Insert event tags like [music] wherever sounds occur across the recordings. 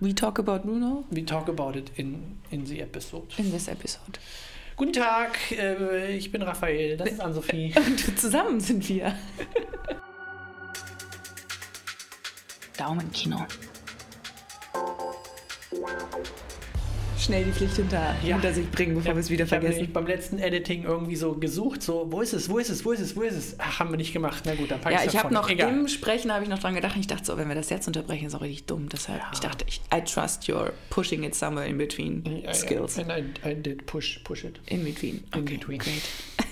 we talk about Bruno We talk about it in, in the episode. in this episode. Guten Tag, äh, ich bin Raphael, das ist Ann-Sophie. [laughs] Und zusammen sind wir. Daumenkino. Schnell die Pflicht hinter, Ja. hinter sich bringen, bevor wir es wieder Ich habe vergessen. nämlich beim letzten Editing irgendwie so gesucht, so, wo ist es, wo ist es, wo ist es, wo ist es? Ach, haben wir nicht gemacht. Na gut, dann pack Ja, ich habe noch Egal. im Sprechen habe ich noch dran gedacht. und Ich dachte so, wenn wir das jetzt unterbrechen, ist auch richtig dumm. Deshalb, ich dachte, ich, I trust your pushing it somewhere in between Ja, ja. skills. And I, I did push, push it. In between. In Okay, between. great.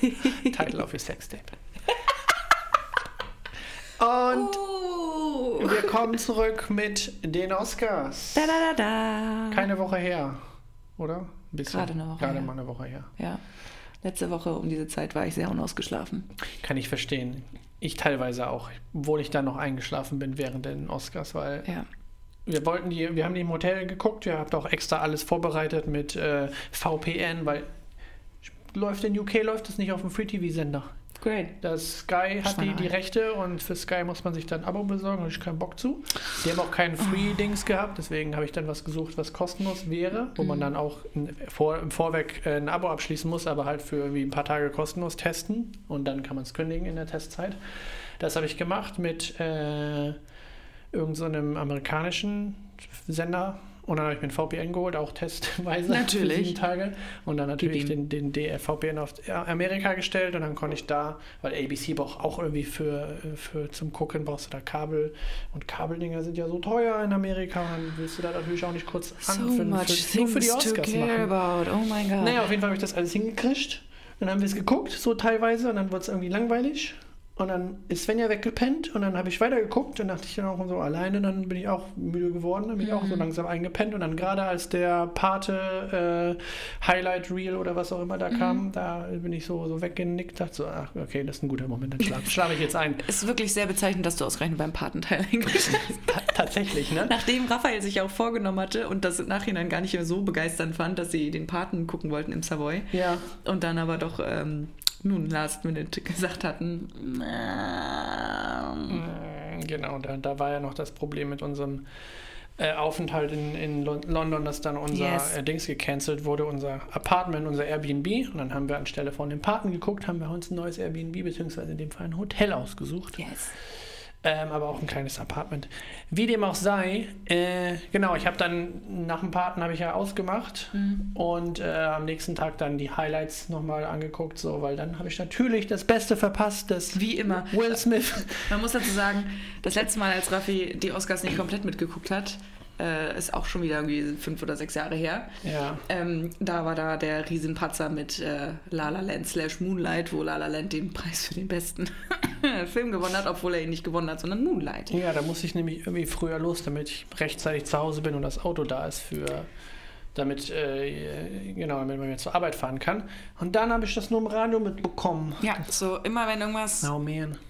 [laughs] Title of your Sextape. [laughs] Und Oh. wir kommen zurück mit den Oscars. Da, da, da, da. Keine Woche her, oder? Ein bisschen. Gerade eine Woche Gerade her. mal eine Woche her. Ja. Letzte Woche um diese Zeit war ich sehr unausgeschlafen. Kann ich verstehen. Ich teilweise auch, obwohl ich dann noch eingeschlafen bin während den Oscars, weil Ja. wir wollten die, wir haben die im Hotel geguckt, wir habt auch extra alles vorbereitet mit äh, VPN, weil läuft in UK läuft es nicht auf dem Free TV Sender. Great. Das Sky hat die, die Rechte und für Sky muss man sich dann ein Abo besorgen, habe ich keinen Bock zu. Die haben auch keinen Free-Dings gehabt, deswegen habe ich dann was gesucht, was kostenlos wäre, wo man dann auch in, vor, im Vorweg äh, ein Abo abschließen muss, aber halt für irgendwie ein paar Tage kostenlos testen und dann kann man es kündigen in der Testzeit. Das habe ich gemacht mit äh, irgendeinem so amerikanischen Sender. Und dann habe ich mir ein VPN geholt, auch testweise Natürlich. für sieben Tage. Und dann natürlich den, den DFVPN auf Amerika gestellt und dann konnte ich da, weil ABC braucht auch irgendwie für, für zum Gucken brauchst du da Kabel und Kabeldinger sind ja so teuer in Amerika und dann willst du da natürlich auch nicht kurz So an für, nur für die Oscars care machen. about. Oh mein Gott. Naja, auf jeden Fall habe ich das alles hingekriegt. Dann haben wir es geguckt, so teilweise, und dann wurde es irgendwie langweilig. Und dann ist Svenja weggepennt und dann habe ich weitergeguckt und dachte ich dann auch so alleine, dann bin ich auch müde geworden, dann bin ich auch so Mhm. langsam eingepennt und dann gerade als der Pate äh, Highlight Reel oder was auch immer Mhm. da kam, da bin ich so, so weggenickt, dachte so, ach okay, das ist ein guter Moment, dann schlafe [laughs] schlaf ich jetzt ein. ist wirklich sehr bezeichnend, dass du ausgerechnet beim Patenteil eingeschlafen [laughs] hast. Ta tatsächlich, ne? Nachdem Raphael sich auch vorgenommen hatte und das im Nachhinein gar nicht mehr so begeisternd fand, dass sie den Paten gucken wollten im Savoy Ja. und dann aber doch ähm, nun last minute gesagt hatten, Mm, Genau, da, da war ja noch das Problem mit unserem äh, Aufenthalt in, in Lon London, dass dann unser Yes. äh, Dings gecancelt wurde, unser Apartment, unser Airbnb. Und dann haben wir anstelle von dem Paten geguckt, haben wir uns ein neues Airbnb, beziehungsweise in dem Fall ein Hotel ausgesucht. yes. Ähm, aber auch ein kleines Apartment. Wie dem auch sei, äh, genau, ich habe dann nach dem Paten habe ich ja ausgemacht Mhm. und äh, am nächsten Tag dann die Highlights nochmal angeguckt, so, weil dann habe ich natürlich das Beste verpasst, das Wie immer. Will Smith. Man muss dazu sagen, das letzte Mal, als Raffi die Oscars nicht komplett mitgeguckt hat, äh, ist auch schon wieder irgendwie fünf oder sechs Jahre her. Ja. Ähm, da war da der Riesenpatzer mit äh, La La Land slash Moonlight, wo La La Land den Preis für den besten [laughs] Film gewonnen hat, obwohl er ihn nicht gewonnen hat, sondern Moonlight. Ja, da muss ich nämlich irgendwie früher los, damit ich rechtzeitig zu Hause bin und das Auto da ist für, damit, äh, genau, damit man mir zur Arbeit fahren kann. Und dann habe ich das nur im Radio mitbekommen. Ja, so immer wenn irgendwas Oh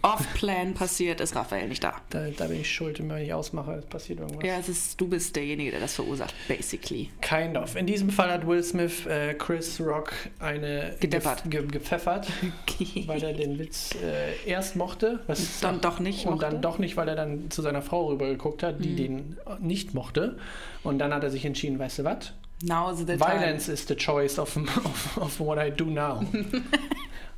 off-plan passiert, ist Raphael nicht da. da, da bin ich schuld, wenn ich ausmache, es passiert irgendwas. Ja, es ist, du bist derjenige, der das verursacht, basically. Kind of. In diesem Fall hat Will Smith äh, Chris Rock eine Gedeppert. ge gepfeffert, weil er den Witz äh, erst mochte. Was Dann doch nicht Und mochte. dann doch nicht, weil er dann zu seiner Frau rübergeguckt hat, die den nicht mochte. Und dann hat er sich entschieden, weißt du was? Now's the time. Violence is the choice of, of, of what I do now. [laughs]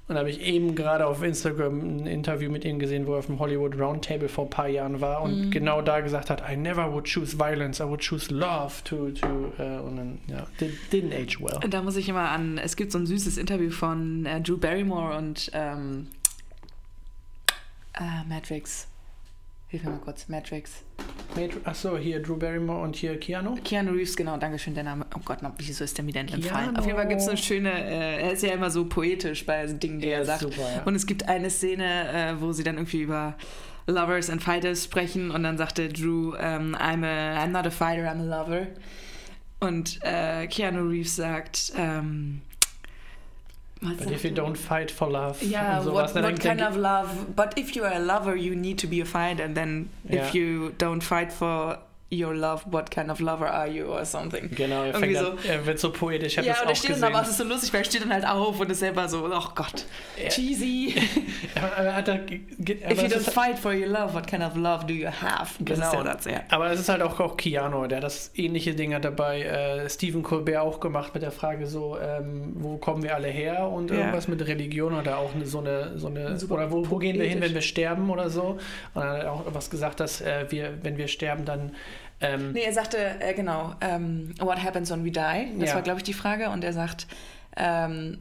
Und da habe ich eben gerade auf Instagram ein Interview mit ihm gesehen, wo er auf dem Hollywood Roundtable vor ein paar Jahren war und genau da gesagt hat, I never would choose violence, I would choose love to, to äh, und dann, ja, did, didn't age well. Da muss ich immer an, es gibt so ein süßes Interview von äh, Drew Barrymore und ähm, äh, Matrix. Hilf mir mal kurz, Matrix. Achso, hier Drew Barrymore und hier Keanu. Keanu Reeves, genau, Dankeschön, der Name. Oh Gott, wieso ist der mir denn entfallen? Auf jeden Fall gibt es eine schöne, äh, er ist ja immer so poetisch bei Dingen, die Er er sagt. super, ja. Und es gibt eine Szene, äh, wo sie dann irgendwie über Lovers and Fighters sprechen und dann sagte Drew, ähm, I'm, a, I'm not a fighter, I'm a lover. Und äh, Keanu Reeves sagt, ähm, was But if you don't fight for love yeah, sowas, what, what kind of love? But if you are a lover, you need to be a fighter. And then Ja. if you don't fight for your love, what kind of lover are you or something. Genau, er, fängt so. an, er wird so poetisch. Ich Ja, das und er steht dann gesehen. da, was ist so lustig, weil er steht dann halt auf und ist selber so, oh Gott, Ja. cheesy. Aber [laughs] er hat aber If you es don't ist- fight for your love, what kind of love do you have? Das Genau. der Satz, ja. Aber es ist halt auch, auch Keanu, der das ähnliche Ding hat dabei äh, Stephen Colbert auch gemacht mit der Frage so, ähm, wo kommen wir alle her und Ja. irgendwas mit Religion oder auch eine, so eine, so eine Super oder wo, wo gehen wir hin, wenn wir sterben oder so. Und dann hat er auch was gesagt, dass äh, wir, wenn wir sterben, dann ähm, Nee, er sagte, äh, genau, ähm, what happens when we die? Das Ja. war, glaube ich, die Frage. Und er sagt, ähm,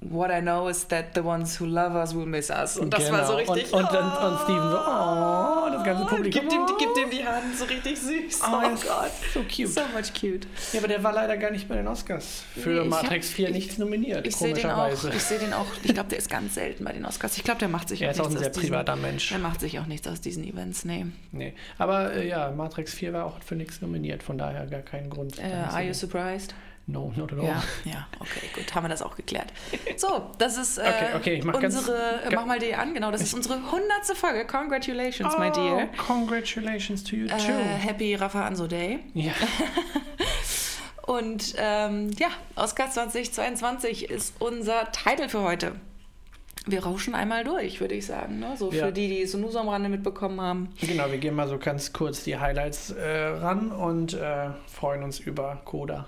what I know is that the ones who love us will miss us. Und das war so Genau. richtig. Und, und, und, und Steven so, oh, das ganze Publikum. Gibt ihm, gibt ihm die Hand, so richtig süß. Oh, Oh, er Gott. so cute. So much cute. Ja, aber der war leider gar nicht bei den Oscars für Nee, ich Matrix hab- 4 ich- nichts nominiert, Ich auch. komischerweise. Ich sehe den auch. Ich glaube, der ist ganz selten bei den Oscars. Ich glaube, der macht sich Er auch ist auch ein nichts sehr aus diesen- privater Mensch. Der macht sich auch nichts aus diesen Events, nee. Nee. Aber äh, ja, Matrix 4 war auch für nichts nominiert, von daher gar keinen Grund. Äh, are you surprised? No, not at all. Ja, ja, okay, gut, haben wir das auch geklärt. So, das ist [laughs] äh, Okay, okay, ich mach ganz- unsere, äh, mach mal die an, genau, das ist unsere hundertste Folge. Congratulations, my dear. Oh, congratulations to you Äh, too. happy Rafa Anso Day. ja. [laughs] Und ähm, ja, Oscar 2022 ist unser Titel für heute. Wir rauschen einmal durch, würde ich sagen. Ne? So für Ja. die, die es nur so am Rande mitbekommen haben. Genau, wir gehen mal so ganz kurz die Highlights äh, ran und äh, freuen uns über Coda.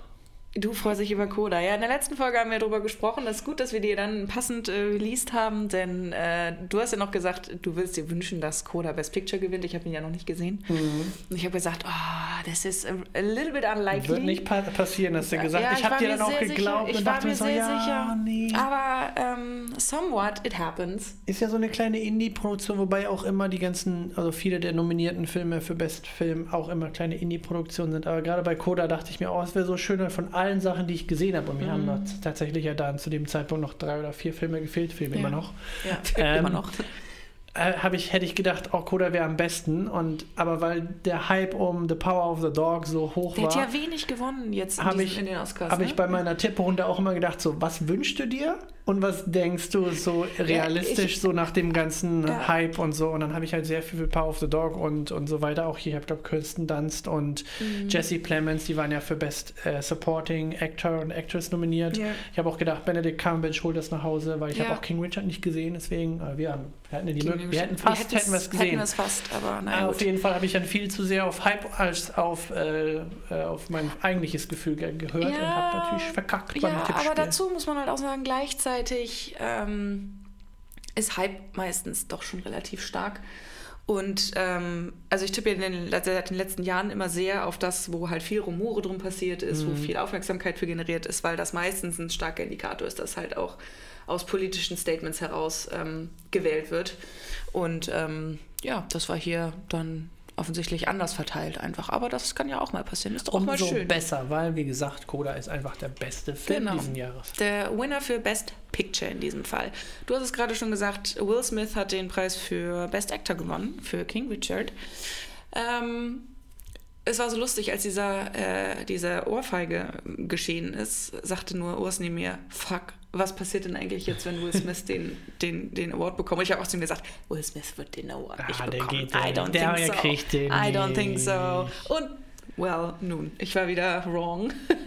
Du freust dich über Coda. Ja, in der letzten Folge haben wir darüber gesprochen. Das ist gut, dass wir die dann passend äh, released haben, denn äh, du hast ja noch gesagt, du willst dir wünschen, dass Coda Best Picture gewinnt. Ich habe ihn ja noch nicht gesehen. Und ich habe gesagt, oh, das ist a, little bit unlikely. Wird nicht pa passieren, hast du gesagt. Ja, ich habe dir dann auch geglaubt sicher. und Ich war mir so, sehr ja, sicher. nee. Aber ähm, somewhat it happens. Ist ja so eine kleine Indie-Produktion, wobei auch immer die ganzen, also viele der nominierten Filme für Best Film auch immer kleine Indie-Produktionen sind. Aber gerade bei Coda dachte ich mir, oh, es wäre so schön von allen Sachen, die ich gesehen habe. Und mir haben noch tatsächlich ja dann zu dem Zeitpunkt noch drei oder vier Filme gefehlt, Filme Ja. immer noch. Ja, [laughs] Ähm, immer noch. Äh, ich, hätte ich gedacht, oh, Coda wäre am besten. Und, aber weil der Hype um The Power of the Dog so hoch Der hat war, ja wenig gewonnen jetzt in, diesen, ich- in den Oscars. habe ne? ich bei meiner Tipprunde auch immer gedacht, so, was wünschst du dir? Und was denkst du so realistisch, so nach dem ganzen Ja. Hype und so? Und dann habe ich halt sehr viel für Power of the Dog und, und so weiter. Auch hier, ich habe glaube Kirsten Dunst und Mhm. Jesse Plemons, die waren ja für Best äh, Supporting Actor und Actress nominiert. Ja. Ich habe auch gedacht, Benedict Cumberbatch holt das nach Hause, weil ich Ja. habe auch King Richard nicht gesehen, deswegen, äh, wir, haben, wir hatten ja die Möglichkeit, wir hätten fast, Wir hätten es Hätten gesehen. es fast, aber naja, Ah, auf jeden Fall habe ich dann viel zu sehr auf Hype als auf, äh, äh, auf mein eigentliches Gefühl ge gehört und Ja, habe natürlich verkackt beim Ja, Tippspiel. aber dazu muss man halt auch sagen, gleichzeitig ähm, ist Hype meistens doch schon relativ stark. Und ähm, also ich tippe in den, seit den letzten Jahren immer sehr auf das, wo halt viel Rumore drum passiert ist, wo viel Aufmerksamkeit für generiert ist, weil das meistens ein starker Indikator ist, dass halt auch aus politischen Statements heraus ähm, gewählt wird. Und ähm, ja, das war hier dann offensichtlich anders verteilt einfach. Aber das kann ja auch mal passieren. Ist doch auch mal Umso schön. besser, weil, wie gesagt, Coda ist einfach der beste Film Genau. diesen Jahres. Der Winner für Best Picture in diesem Fall. Du hast es gerade schon gesagt, Will Smith hat den Preis für Best Actor gewonnen, für King Richard. Ähm, es war so lustig, als dieser, äh, dieser Ohrfeige geschehen ist, sagte nur Urs neben mir, fuck, was passiert denn eigentlich jetzt, wenn Will Smith den, den, den Award bekommt? Und ich habe auch zu ihm gesagt, Will Smith wird den Award Ah, nicht der bekommen. ja I don't. Der think so. kriegt den I don't think so. Und, well, nun, ich war wieder wrong. [laughs]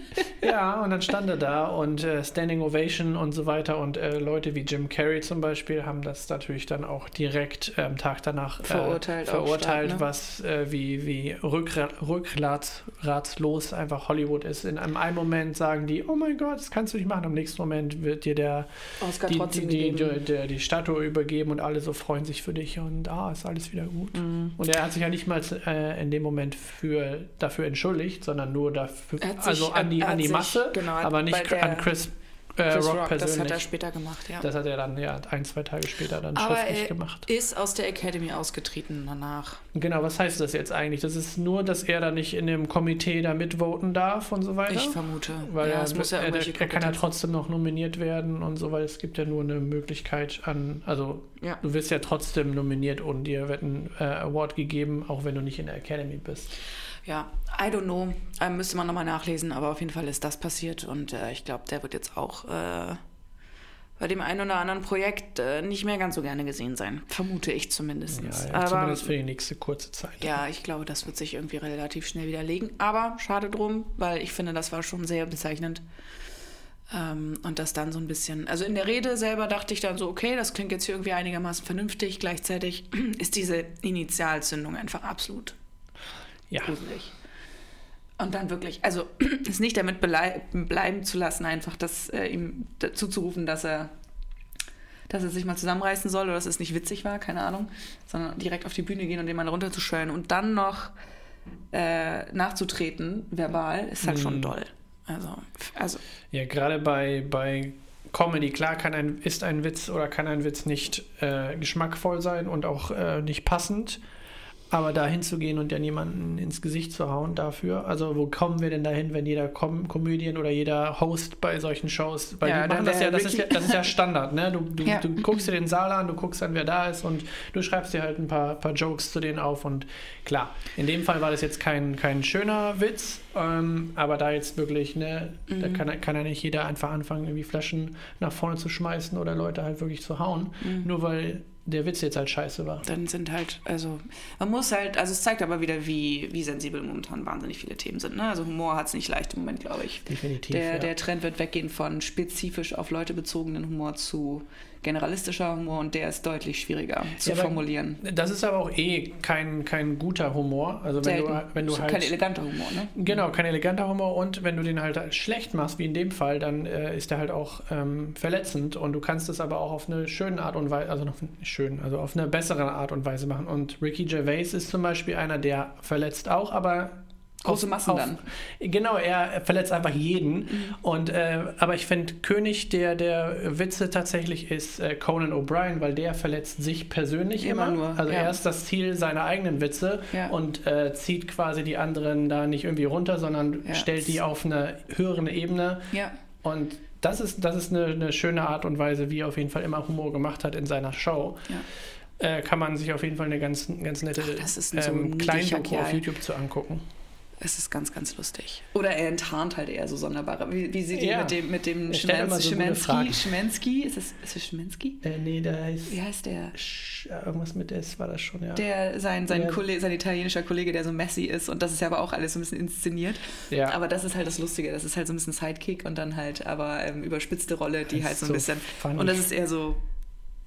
Ja, und dann stand er da und äh, Standing Ovation und so weiter und äh, Leute wie Jim Carrey zum Beispiel haben das natürlich dann auch direkt am ähm, Tag danach äh, Verurteilt verurteilt stark, ne? was äh, wie, wie rückra rückratslos einfach Hollywood ist. In einem, einen Moment sagen die, oh mein Gott, das kannst du nicht machen. Am nächsten Moment wird dir der Oscar die, trotzdem die, die, die, die, Statue übergeben und alle so freuen sich für dich und ah, ist alles wieder gut. Mhm. Und er hat sich ja nicht mal äh, in dem Moment für, dafür entschuldigt, sondern nur dafür, also an die, an die Masse, genau, aber nicht an Chris, äh, Rock, Rock, persönlich. das hat er später gemacht, ja. Das hat er dann ja ein, zwei Tage später dann Aber schriftlich er gemacht. ist aus der Academy ausgetreten danach. Genau, was heißt das jetzt eigentlich? Das ist nur, dass er da nicht in dem Komitee da mitvoten darf und so weiter? Ich vermute. Weil ja, er, muss ja er, er kann ja trotzdem noch nominiert werden und so, weil es gibt ja nur eine Möglichkeit an, also Ja. du wirst ja trotzdem nominiert und dir wird ein äh, Award gegeben, auch wenn du nicht in der Academy bist. Ja, I don't know. Ähm, müsste man nochmal nachlesen, aber auf jeden Fall ist das passiert und äh, ich glaube, der wird jetzt auch äh, bei dem einen oder anderen Projekt äh, nicht mehr ganz so gerne gesehen sein. Vermute ich zumindest. Ja, ja, Aber zumindest für die nächste kurze Zeit. ja, ich glaube, das wird sich irgendwie relativ schnell widerlegen. Aber schade drum, weil ich finde, das war schon sehr bezeichnend. Ähm, und das dann so ein bisschen, also in der Rede selber dachte ich dann so, okay, das klingt jetzt hier irgendwie einigermaßen vernünftig. Gleichzeitig [clears throat] ist diese Initialzündung einfach absolut Ja. gruselig. Und dann wirklich, also [clears throat] es nicht damit bleiben zu lassen, einfach das äh, ihm dazu zu rufen, dass er, dass er sich mal zusammenreißen soll oder dass es nicht witzig war, keine Ahnung, sondern direkt auf die Bühne gehen und den mal runterzuschellen und dann noch äh, nachzutreten, verbal, ist halt schon Mhm. doll. Also, also Ja, gerade bei, bei Comedy, klar kann ein, ist ein Witz oder kann ein Witz nicht äh, geschmackvoll sein und auch äh, nicht passend. Aber da hinzugehen und dann jemanden ins Gesicht zu hauen dafür, also wo kommen wir denn dahin, wenn jeder Com Comedian oder jeder Host bei solchen Shows, weil Ja, die machen das ja, das ist ja, das ist ja Standard, ne? Du, du, Ja. du guckst dir den Saal an, du guckst dann, wer da ist und du schreibst dir halt ein paar, paar Jokes zu denen auf und klar, in dem Fall war das jetzt kein, kein schöner Witz, ähm, aber da jetzt wirklich, ne, da Mhm. kann, kann ja nicht jeder einfach anfangen, irgendwie Flaschen nach vorne zu schmeißen oder Leute halt wirklich zu hauen, Mhm. nur weil der Witz jetzt halt scheiße war. dann sind halt, also man muss halt, also es zeigt aber wieder, wie, wie sensibel momentan wahnsinnig viele Themen sind. Ne? Also Humor hat es nicht leicht im Moment, glaube ich. Definitiv. Der, ja. der Trend wird weggehen von spezifisch auf Leute bezogenen Humor zu generalistischer Humor und der ist deutlich schwieriger zu Ja, formulieren. das ist aber auch eh kein, kein guter Humor. Also wenn Selten. du, wenn du Ist halt. kein eleganter Humor, ne? Genau, kein eleganter Humor und wenn du den halt schlecht machst, wie in dem Fall, dann äh, ist der halt auch ähm, verletzend und du kannst es aber auch auf eine schöne Art und Weise, also noch nicht schön, also auf eine bessere Art und Weise machen. Und Ricky Gervais ist zum Beispiel einer, der verletzt auch, aber Große Massen auf, dann. Genau, er verletzt einfach jeden. Mhm. Und äh, aber ich finde König der der Witze tatsächlich ist äh, Conan O'Brien, weil der verletzt sich persönlich immer. Immer nur, Also ja. er ist das Ziel seiner eigenen Witze Ja. und äh, zieht quasi die anderen da nicht irgendwie runter, sondern Ja. stellt die auf eine höhere Ebene. Ja. Und das ist, das ist eine, eine schöne Art und Weise, wie er auf jeden Fall immer Humor gemacht hat in seiner Show. Äh, kann man sich auf jeden Fall eine ganz, ganz nette Ach, so ähm, Kleindoku auf. YouTube zu angucken. Es ist ganz, ganz lustig. Oder er enttarnt halt eher so sonderbare. Wie, wie sie die Ja. mit dem, mit dem immer so Fragen. Schimensky, ist es, ist es Schimensky? Äh, nee, da heißt Wie heißt der? Sch- äh, irgendwas mit S war das schon, ja. Der, sein, sein, Ja. Kollege, sein italienischer Kollege, der so messy ist und das ist ja aber auch alles so ein bisschen inszeniert. ja. Aber das ist halt das Lustige, das ist halt so ein bisschen Sidekick und dann halt aber ähm, überspitzte Rolle, die halt so ein bisschen. funny. Und das ist eher so.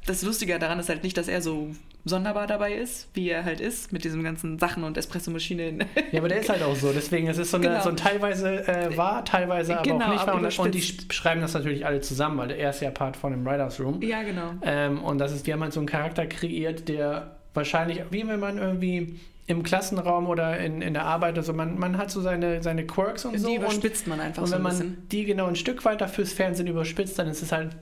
Das Lustige daran ist halt nicht, dass er so sonderbar dabei ist, wie er halt ist, mit diesen ganzen Sachen und Espressomaschinen. [laughs] Ja, aber der ist halt auch so. Deswegen es ist so, eine, Genau. so ein teilweise äh, wahr, teilweise aber Genau, auch nicht wahr. Und, und die schreiben das natürlich alle zusammen, weil er ist ja Part von dem Writers Room. ja, genau. Ähm, und das ist, die haben halt so einen Charakter kreiert, der wahrscheinlich, wie wenn man irgendwie im Klassenraum oder in, in der Arbeit, also man, man hat so seine, seine Quirks und Die so. Und, überspitzt man einfach und so wenn ein man bisschen. die genau ein Stück weiter fürs Fernsehen überspitzt, dann ist es halt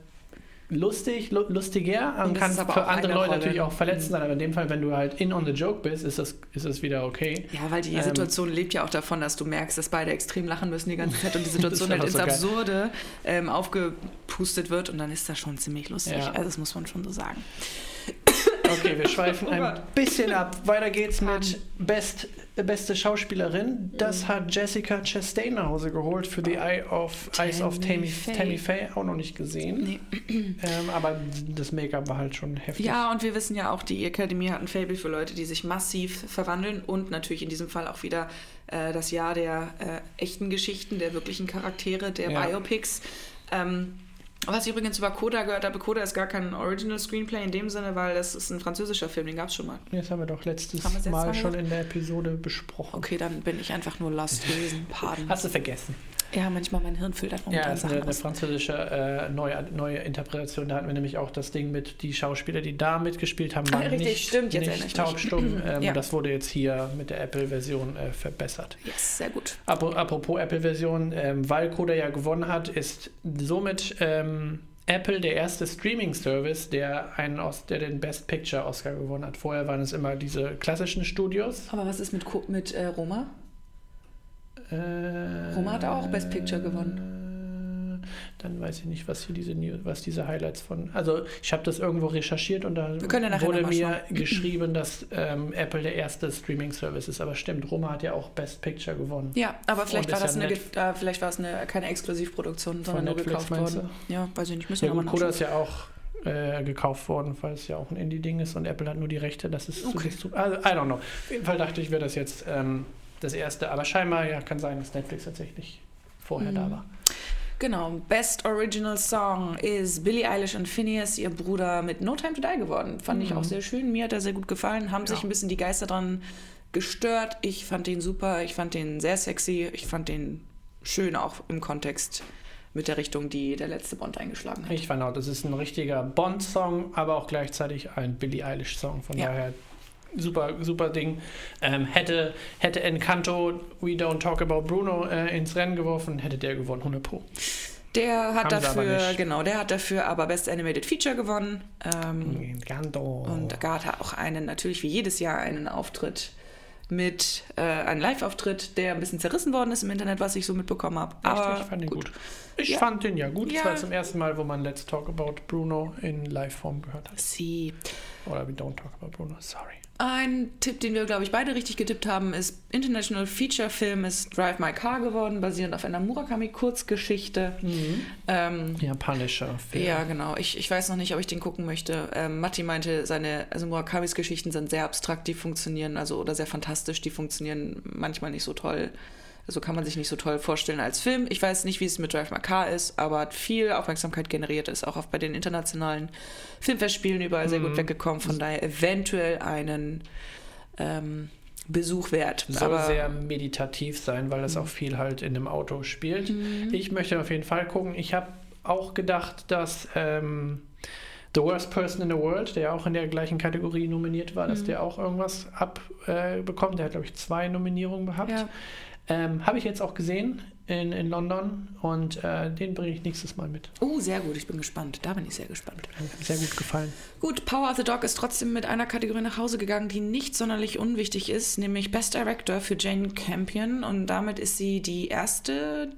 lustig, lu lustiger, Und und es kann für andere Leute Rolle. natürlich auch verletzend Mhm. sein, aber in dem Fall, wenn du halt in on the joke bist, ist das, ist das wieder okay. Ja, weil die Ähm, Situation lebt ja auch davon, dass du merkst, dass beide extrem lachen müssen die ganze Zeit und die [laughs] Situation halt ist ins so. Absurde ähm, aufgepustet wird und dann ist das schon ziemlich lustig. Ja. Also das muss man schon so sagen. Okay, wir [laughs] schweifen ein bisschen ab. Weiter geht's mit Best, beste Schauspielerin. Das Mhm. hat Jessica Chastain nach Hause geholt für The Eye of, Eyes of Tammy Tammy, Faye. Tammy Faye. Auch noch nicht gesehen. Nee. [clears throat] Ähm, aber das Make-up war halt schon heftig. Ja, und wir wissen ja auch, die Akademie hat ein Fable für Leute, die sich massiv verwandeln und natürlich in diesem Fall auch wieder äh, das Jahr der äh, echten Geschichten, der wirklichen Charaktere, der Ja. Biopics. Ähm, was ich übrigens über Coda gehört habe, Coda ist gar kein Original Screenplay in dem Sinne, weil das ist ein französischer Film, den gab es schon mal. Das haben wir doch letztes Mal schon in der Episode besprochen. Okay, dann bin ich einfach nur lost gewesen. Pardon. Hast du vergessen? Ja, manchmal mein Hirn Ja, momentan das ist eine, Sachen eine aus. französische äh, neue, neue Interpretation. Da hatten wir nämlich auch das Ding mit, die Schauspieler, die da mitgespielt haben, Ah, waren richtig, nicht, stimmt, jetzt nicht taubstumm. [clears throat] Ähm, Ja. Das wurde jetzt hier mit der Apple-Version äh, verbessert. Yes, sehr gut. Apro- Apropos Apple-Version, ähm, weil Coda ja gewonnen hat, ist somit ähm, Apple der erste Streaming-Service, der, einen Os der den Best Picture Oscar gewonnen hat. Vorher waren es immer diese klassischen Studios. Aber was ist mit, Co mit äh, Roma? Äh, Roma hat auch Best Picture gewonnen. dann weiß ich nicht, was hier diese was diese Highlights von. Also ich habe das irgendwo recherchiert und da ja wurde mal mir [laughs] geschrieben, dass ähm, Apple der erste Streaming-Service ist. Aber stimmt, Roma hat ja auch Best Picture gewonnen. Ja, aber vielleicht Und war das ja eine, äh, vielleicht war es eine, keine Exklusivproduktion, sondern nur Netflix, gekauft worden. Ja, weiß ich nicht. Müssen Ja, wir gut, nochmal Coda ist nachschauen. ja auch äh, gekauft worden, weil es ja auch ein Indie-Ding ist und Apple hat nur die Rechte. Das ist Okay. zu, also, I don't know. Auf jeden Fall dachte ich, wäre das jetzt ähm, das erste. Aber scheinbar ja, kann sein, dass Netflix tatsächlich vorher da Mhm. war. Genau, Best Original Song ist Billie Eilish und Phineas, ihr Bruder, mit No Time to Die geworden. Fand ich Mhm. auch sehr schön. Mir hat er sehr gut gefallen. Haben sich Ja. ein bisschen die Geister dran gestört. Ich fand den super. Ich fand den sehr sexy. Ich fand den schön auch im Kontext mit der Richtung, die der letzte Bond eingeschlagen hat. Ich fand auch, das ist ein richtiger Bond-Song, aber auch gleichzeitig ein Billie Eilish-Song. Von Ja. daher super, super Ding. Ähm, hätte, hätte Encanto We Don't Talk About Bruno äh, ins Rennen geworfen, hätte der gewonnen, 100 Pro. Der hat aber dafür, genau, der hat dafür aber Best Animated Feature gewonnen. Ähm, Encanto. Und Agatha hat auch einen, natürlich wie jedes Jahr, einen Auftritt mit, äh, einen Live-Auftritt, der ein bisschen zerrissen worden ist im Internet, was ich so mitbekommen habe. Aber ich fand ihn gut. Ich Ja. fand den ja gut. Ja. Das war zum ersten Mal, wo man Let's Talk About Bruno in Live-Form gehört hat. Sie. Oder We Don't Talk About Bruno, sorry. Ein Tipp, den wir, glaube ich, beide richtig getippt haben, ist International Feature Film ist Drive My Car geworden, basierend auf einer Murakami-Kurzgeschichte. Ähm, Japanischer Film. Ja, genau. Ich, ich weiß noch nicht, ob ich den gucken möchte. Ähm, Matti meinte, seine, also Murakamis Geschichten sind sehr abstrakt, die funktionieren, also oder sehr fantastisch, die funktionieren manchmal nicht so toll. Also kann man sich nicht so toll vorstellen als Film. Ich weiß nicht, wie es mit Drive My Car ist, aber hat viel Aufmerksamkeit generiert, ist auch bei den internationalen Filmfestspielen überall sehr Mhm. gut weggekommen, von daher eventuell einen ähm, Besuch wert. Soll aber sehr meditativ sein, weil Mhm. das auch viel halt in einem Auto spielt. Ich möchte auf jeden Fall gucken. Ich habe auch gedacht, dass ähm, The Worst Person in the World, der auch in der gleichen Kategorie nominiert war, dass Mhm. der auch irgendwas abbekommt. Äh, der hat, glaube ich, zwei Nominierungen gehabt. ja, Ähm, habe ich jetzt auch gesehen in, in London und äh, den bringe ich nächstes Mal mit. oh, sehr gut, ich bin gespannt. Da bin ich sehr gespannt. Sehr gut gefallen. Gut, Power of the Dog ist trotzdem mit einer Kategorie nach Hause gegangen, die nicht sonderlich unwichtig ist, nämlich Best Director für Jane Campion. Und damit ist sie die erste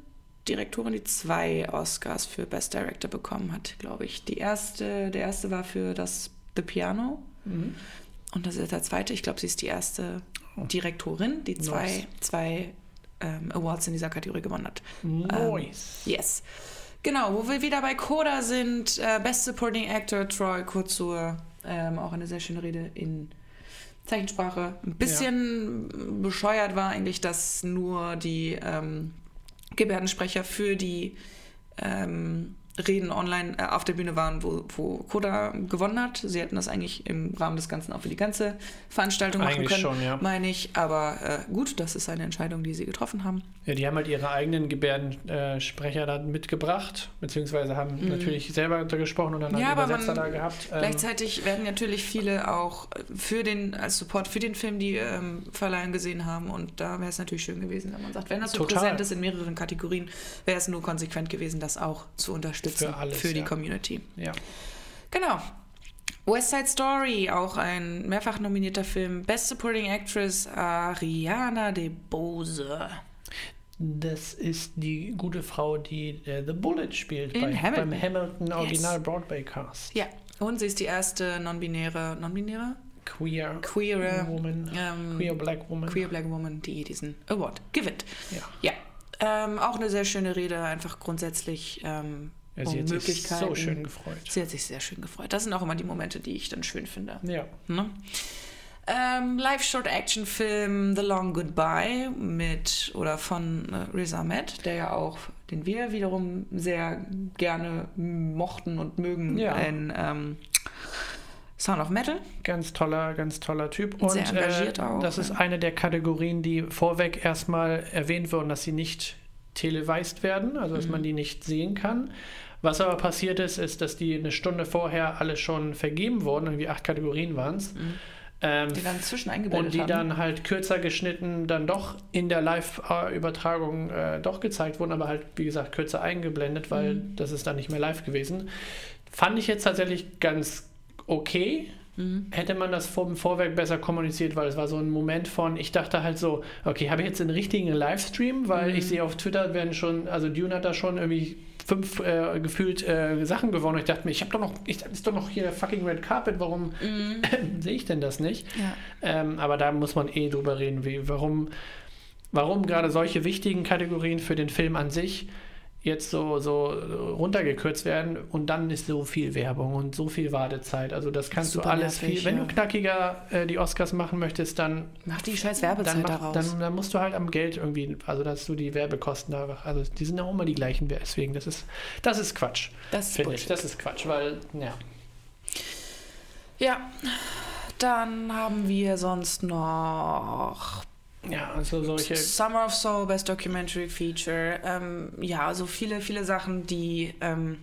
Direktorin, die zwei Oscars für Best Director bekommen hat, glaube ich. Die erste, der erste war für das The Piano Mhm. und das ist der zweite. Ich glaube, sie ist die erste Oh. Direktorin, die zwei, Nice. zwei ähm, Awards in dieser Kategorie gewonnen hat. Nice. Yes. Genau, wo wir wieder bei Coda sind, äh, Best Supporting Actor Troy Kurzur, ähm, auch eine sehr schöne Rede in Zeichensprache. Ein bisschen bescheuert war eigentlich, dass nur die ähm, Gebärdensprecher für die ähm, Reden online äh, auf der Bühne waren, wo, wo Coda gewonnen hat. Sie hätten das eigentlich im Rahmen des Ganzen auch für die ganze Veranstaltung machen Eigentlich können, schon, ja. meine ich. Aber äh, gut, das ist eine Entscheidung, die sie getroffen haben. Ja, die haben halt ihre eigenen Gebärdensprecher da mitgebracht, beziehungsweise haben natürlich selber gesprochen und dann Mhm. Ja, aber Übersetzer man- da gehabt. Ähm, Gleichzeitig werden natürlich viele auch für den, als Support für den Film die ähm, Verleihen gesehen haben und da wäre es natürlich schön gewesen, wenn man sagt, wenn das so Total. präsent ist in mehreren Kategorien, wäre es nur konsequent gewesen, das auch zu unterstützen Für alles, die ja. Community. ja. Genau. West Side Story, auch ein mehrfach nominierter Film. Best Supporting Actress Ariana DeBose. Das ist die gute Frau, die äh, The Bullet spielt bei, Hamilton. beim Hamilton Original Yes. Broadway Cast. Ja, und sie ist die erste non-binäre, non-binäre? Queer Queere, Woman, ähm, Queer Black Woman. Queer Black Woman, die diesen Award gewinnt. Ja. Ja, ähm, auch eine sehr schöne Rede, einfach grundsätzlich ähm, Ja, sie hat sich so schön gefreut. Sie hat sich sehr schön gefreut. Das sind auch immer die Momente, die ich dann schön finde. Ja. Ne? Ähm, Live-Short-Action-Film The Long Goodbye mit oder von äh, Riz Ahmed, der ja auch, den wir wiederum sehr gerne mochten und mögen Ja. in ähm, Sound of Metal. Ganz toller, ganz toller Typ. Und Sehr engagiert äh, auch, das ist eine der Kategorien, die vorweg erstmal erwähnt wurden, dass sie nicht televised werden, also dass Mhm. man die nicht sehen kann. Was aber passiert ist, ist, dass die eine Stunde vorher alle schon vergeben wurden, irgendwie acht Kategorien waren es. Ähm, Mhm. Die dann zwischen eingeblendet und die haben. dann halt kürzer geschnitten, dann doch in der Live-Übertragung äh, doch gezeigt wurden, aber halt, wie gesagt, kürzer eingeblendet, weil Mhm. das ist dann nicht mehr live gewesen. Fand ich jetzt tatsächlich ganz okay. Mhm. Hätte man das vom Vorwerk besser kommuniziert, weil es war so ein Moment von, ich dachte halt so, okay, habe ich jetzt einen richtigen Livestream, weil Mhm. ich sehe auf Twitter werden schon, also Dune hat da schon irgendwie fünf äh, gefühlt äh, Sachen gewonnen. Ich dachte mir, ich habe doch noch, ich, ist doch noch hier fucking Red Carpet, warum [laughs] sehe ich denn das nicht? Ja. Ähm, aber da muss man eh drüber reden, wie, warum, warum gerade solche wichtigen Kategorien für den Film an sich jetzt so, so runtergekürzt werden und dann ist so viel Werbung und so viel Wartezeit. Also das kannst Super du alles nervig, viel. Wenn ja. du knackiger äh, die Oscars machen möchtest, dann Mach die scheiß dann, Werbezeit mach, daraus. dann, dann musst du halt am Geld irgendwie, also dass du die Werbekosten da, also die sind auch immer die gleichen, deswegen, das ist, das ist Quatsch. das ist Finde ich. Das ist Quatsch, weil, ja. Ja, dann haben wir sonst noch Ja, also solche. Summer of Soul, Best Documentary Feature. Ähm, ja, also viele, viele Sachen, die ähm,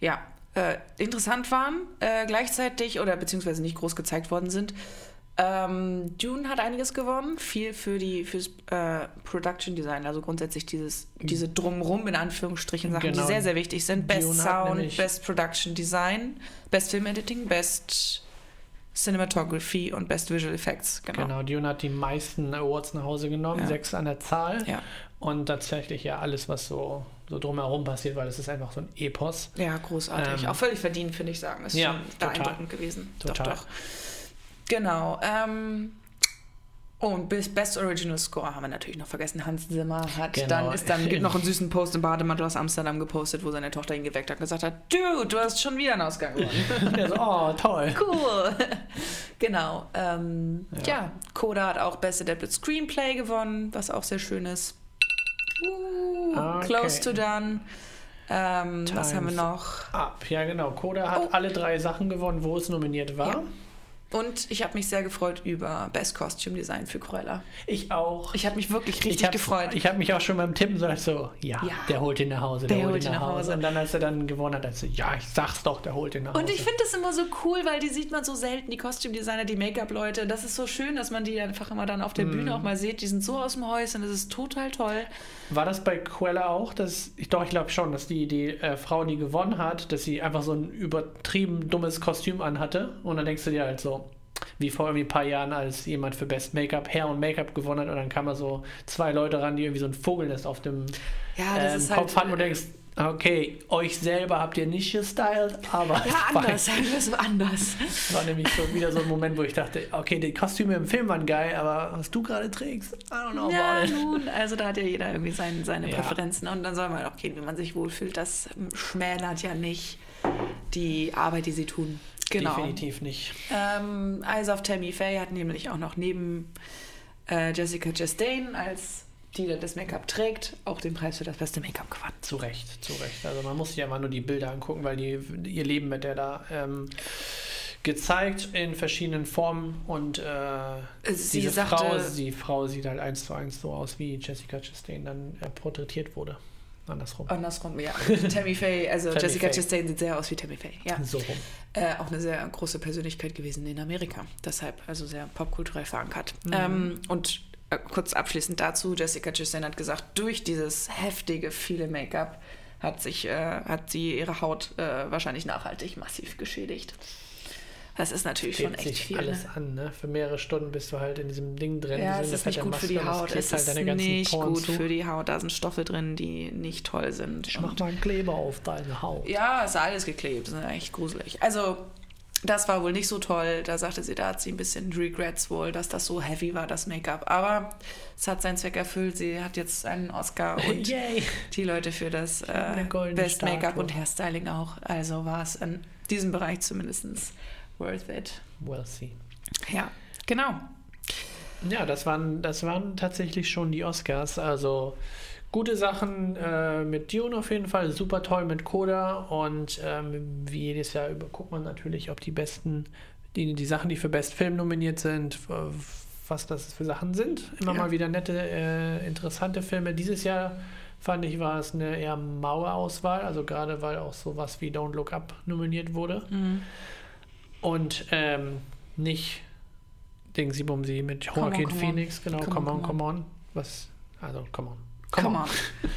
ja, äh, interessant waren, äh, gleichzeitig oder beziehungsweise nicht groß gezeigt worden sind. Ähm, Dune hat einiges gewonnen, viel für die fürs äh, Production Design, also grundsätzlich dieses diese drumrum in Anführungsstrichen Sachen, Genau. die sehr sehr wichtig sind. Best Dune Sound, Best Production Design, Best Film Editing, Best Cinematography und Best Visual Effects. Genau. Genau, Dune hat die meisten Awards nach Hause genommen, Ja. sechs an der Zahl. Ja. Und tatsächlich ja alles, was so, so drumherum passiert, weil es ist einfach so ein Epos. Ja, großartig. Ähm, Auch völlig verdient, finde ich sagen. Ist ja, schon beeindruckend gewesen. Total. Doch, doch. Genau. Ähm, oh, und bis Best Original Score haben wir natürlich noch vergessen. Hans Zimmer hat Genau. dann, ist dann gibt [laughs] noch einen süßen Post im Bademantel aus Amsterdam gepostet, wo seine Tochter ihn geweckt hat und gesagt hat, Dude, du hast schon wieder einen Ausgang gewonnen. [laughs] Der so, oh, toll. cool. [laughs] genau. Ähm, Ja. ja. Coda hat auch Best Adapted Screenplay gewonnen, was auch sehr schön ist. Uh, Okay. Close to done. Ähm, was haben wir noch? Ab, ja genau. Koda hat Oh. alle drei Sachen gewonnen, wo es nominiert war. Ja. Und ich habe mich sehr gefreut über Best Costume Design für Cruella. Ich auch. Ich habe mich wirklich richtig ich gefreut. Ich habe mich auch schon beim Tippen so, so ja, Ja. der holt ihn nach Hause, der, holt ihn nach Hause. Und dann, als er dann gewonnen hat, dachte ich, ja, ich sag's doch, der holt ihn nach Hause. und ich finde das immer so cool, weil die sieht man so selten, die Kostümdesigner, die Make-up-Leute. Das ist so schön, dass man die einfach immer dann auf der Bühne auch mal sieht. Die sind so aus dem Häuschen, das ist total toll. War das bei Quella auch? Dass, ich, doch, ich glaube schon, dass die, die äh, Frau, die gewonnen hat, dass sie einfach so ein übertrieben dummes Kostüm anhatte. Und dann denkst du dir halt so, wie vor irgendwie ein paar Jahren, als jemand für Best Make-up, Hair und Make-up gewonnen hat. Und dann kamen so zwei Leute ran, die irgendwie so ein Vogelnest auf dem Ja, das ähm, ist halt. Kopf hatten und denkst, okay, euch selber habt ihr nicht gestylt, aber ja, [laughs] anders, sagen wir es anders. Das war nämlich so wieder so ein Moment, wo ich dachte, okay, die Kostüme im Film waren geil, aber was du gerade trägst, I don't know Ja, nun, also da hat ja jeder irgendwie sein, seine Ja. Präferenzen und dann soll man auch gehen, wie man sich wohlfühlt. Das schmälert ja nicht die Arbeit, die sie tun. Genau. Definitiv nicht. Ähm, Eyes of Tammy Faye hat nämlich auch noch neben äh, Jessica Chastain als die die das Make-up trägt, auch den Preis für das beste Make-up gewonnen. Zu Recht, zu Recht. Also man muss sich einfach nur die Bilder angucken, weil die, ihr Leben wird ja da ähm, gezeigt in verschiedenen Formen und äh, Sie diese sagte- Frau, die Frau sieht halt eins zu eins so aus, wie Jessica Chastain dann äh, porträtiert wurde. Andersrum. Andersrum, ja. [laughs] Tammy Faye, also Tammy Jessica Faye. Chastain sieht sehr aus wie Tammy Faye, ja. So rum. Äh, auch eine sehr große Persönlichkeit gewesen in Amerika. Deshalb also sehr popkulturell verankert. Mhm. Ähm, und äh, kurz abschließend dazu, Jessica Chastain hat gesagt, durch dieses heftige, viele Make-up hat sich, äh, hat sie ihre Haut äh, wahrscheinlich nachhaltig massiv geschädigt. Das ist natürlich schon echt sich viel. alles ne? an, ne? Für mehrere Stunden bist du halt in diesem Ding drin. Ja, es ist nicht fette gut für Maske die und das Haut. Es halt ist ganzen nicht Poren gut zu. für die Haut. Da sind Stoffe drin, die nicht toll sind. Ich mach mal einen Kleber auf deine Haut. Ja, ist alles geklebt. Das ist echt gruselig. Also, das war wohl nicht so toll. Da sagte sie, da hat sie ein bisschen Regrets wohl, dass das so heavy war, das Make-up. Aber es hat seinen Zweck erfüllt. Sie hat jetzt einen Oscar [laughs] und Yay! die Leute für das äh, Best Make-up und Hairstyling auch. Also war es in diesem Bereich zumindest worth it. We'll see. Ja, genau. Ja, das waren, das waren tatsächlich schon die Oscars. Also gute Sachen äh, mit Dune auf jeden Fall, super toll mit Coda und ähm, wie jedes Jahr über guckt man natürlich, ob die besten, die, die Sachen, die für Best Film nominiert sind, äh, was das für Sachen sind. Immer Ja. mal wieder nette, äh, interessante Filme. Dieses Jahr fand ich, war es eine eher maue Auswahl, also gerade weil auch sowas wie Don't Look Up nominiert wurde. Mhm. Und ähm, nicht Ding sie um sie mit Joaquin. Phoenix, genau, Come on, come on. Was? Also, come on. Come on.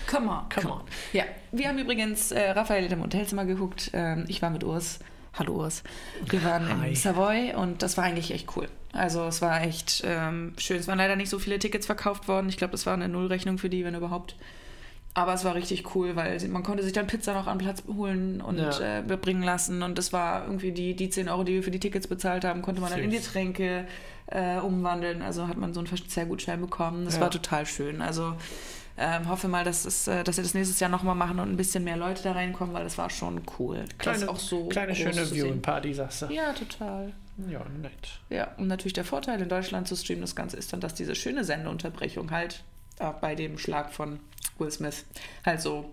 Come on. [laughs] Come on. Ja, wir haben übrigens äh, Raphael im Hotelzimmer geguckt. Ähm, ich war mit Urs. Hallo Urs. Wir waren Hi. im Savoy und das war eigentlich echt cool. Also es war echt ähm, schön. Es waren leider nicht so viele Tickets verkauft worden. Ich glaube, das war eine Nullrechnung für die, wenn überhaupt. Aber es war richtig cool, weil man konnte sich dann Pizza noch an Platz holen und Ja. äh, bringen lassen. Und das war irgendwie die, die 10 Euro, die wir für die Tickets bezahlt haben, konnte man dann in Süß. Getränke äh, umwandeln. Also hat man so einen Verzehrgutschein bekommen. Das Ja. war total schön. Also ähm, hoffe mal, dass, es, äh, dass wir das nächstes Jahr nochmal machen und ein bisschen mehr Leute da reinkommen, weil das war schon cool. Kleine, das auch so kleine schöne zu Viewing sehen. Party, sagst du. Ja, total. Ja, nett. Ja, und natürlich der Vorteil in Deutschland zu streamen, das Ganze ist dann, dass diese schöne Sendeunterbrechung halt bei dem Schlag von Will Smith halt so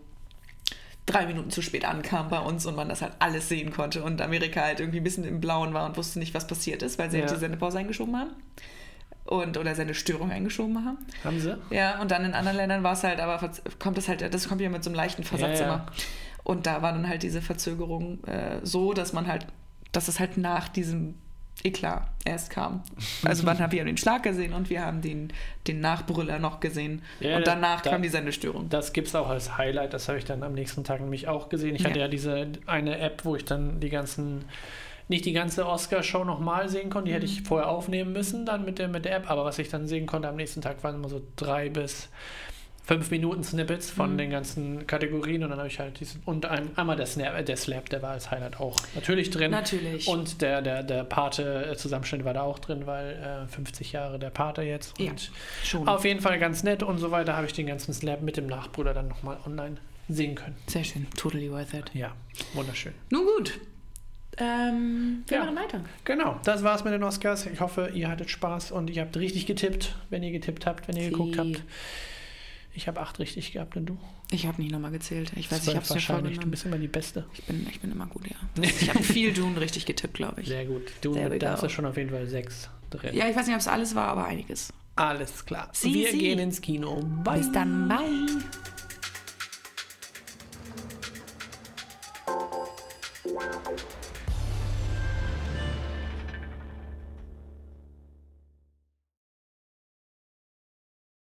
drei Minuten zu spät ankam bei uns und man das halt alles sehen konnte und Amerika halt irgendwie ein bisschen im Blauen war und wusste nicht, was passiert ist, weil sie halt Ja. die Sendepause eingeschoben haben. Und, oder Sendestörung eingeschoben haben. Haben sie? Ja, und dann in anderen Ländern war es halt, aber kommt das halt, das kommt ja mit so einem leichten Versatz Ja, ja. immer. Und da war dann halt diese Verzögerung äh, so, dass man halt, dass es halt nach diesem Eklat erst kam. Also man hat ja den Schlag gesehen und wir haben den, den Nachbrüller noch gesehen. Ja, und danach da- kam die Sendestörung. Das gibt es auch als Highlight, das habe ich dann am nächsten Tag nämlich auch gesehen. Ich Ja. hatte ja diese eine App, wo ich dann die ganzen, nicht die ganze Oscar-Show nochmal sehen konnte, die hätte Mhm. ich vorher aufnehmen müssen, dann mit der, mit der App, aber was ich dann sehen konnte am nächsten Tag waren immer so drei bis fünf Minuten Snippets von Mhm. den ganzen Kategorien und dann habe ich halt diesen, und ein, einmal der, Snap, äh, der Slap, der war als Highlight auch natürlich drin. Natürlich. Und der, der, der Pate-Zusammenschnitt war da auch drin, weil äh, 50 Jahre der Pate jetzt. Ja, schon. auf jeden Fall ganz nett und so weiter habe ich den ganzen Slap mit dem Nachbruder dann nochmal online sehen können. Sehr schön. Totally worth it. Ja, wunderschön. Nun gut. Ähm, wir Ja. machen weiter. Genau, das war's mit den Oscars. Ich hoffe, ihr hattet Spaß und ihr habt richtig getippt, wenn ihr getippt habt, wenn ihr geguckt Sie. habt. Ich habe acht richtig gehabt und du? Ich habe nicht nochmal gezählt. Ich weiß, ich habe es wahrscheinlich. Du bist immer die Beste. Ich bin, ich bin immer gut, ja. [laughs] Ich habe viel Dune richtig getippt, glaube ich. Sehr gut. Dune, da hast du schon auf jeden Fall sechs drin. Ja, ich weiß nicht, ob es alles war, aber einiges. Alles klar. Sie, Wir sie. gehen ins Kino. Bye. Bis dann. Bye.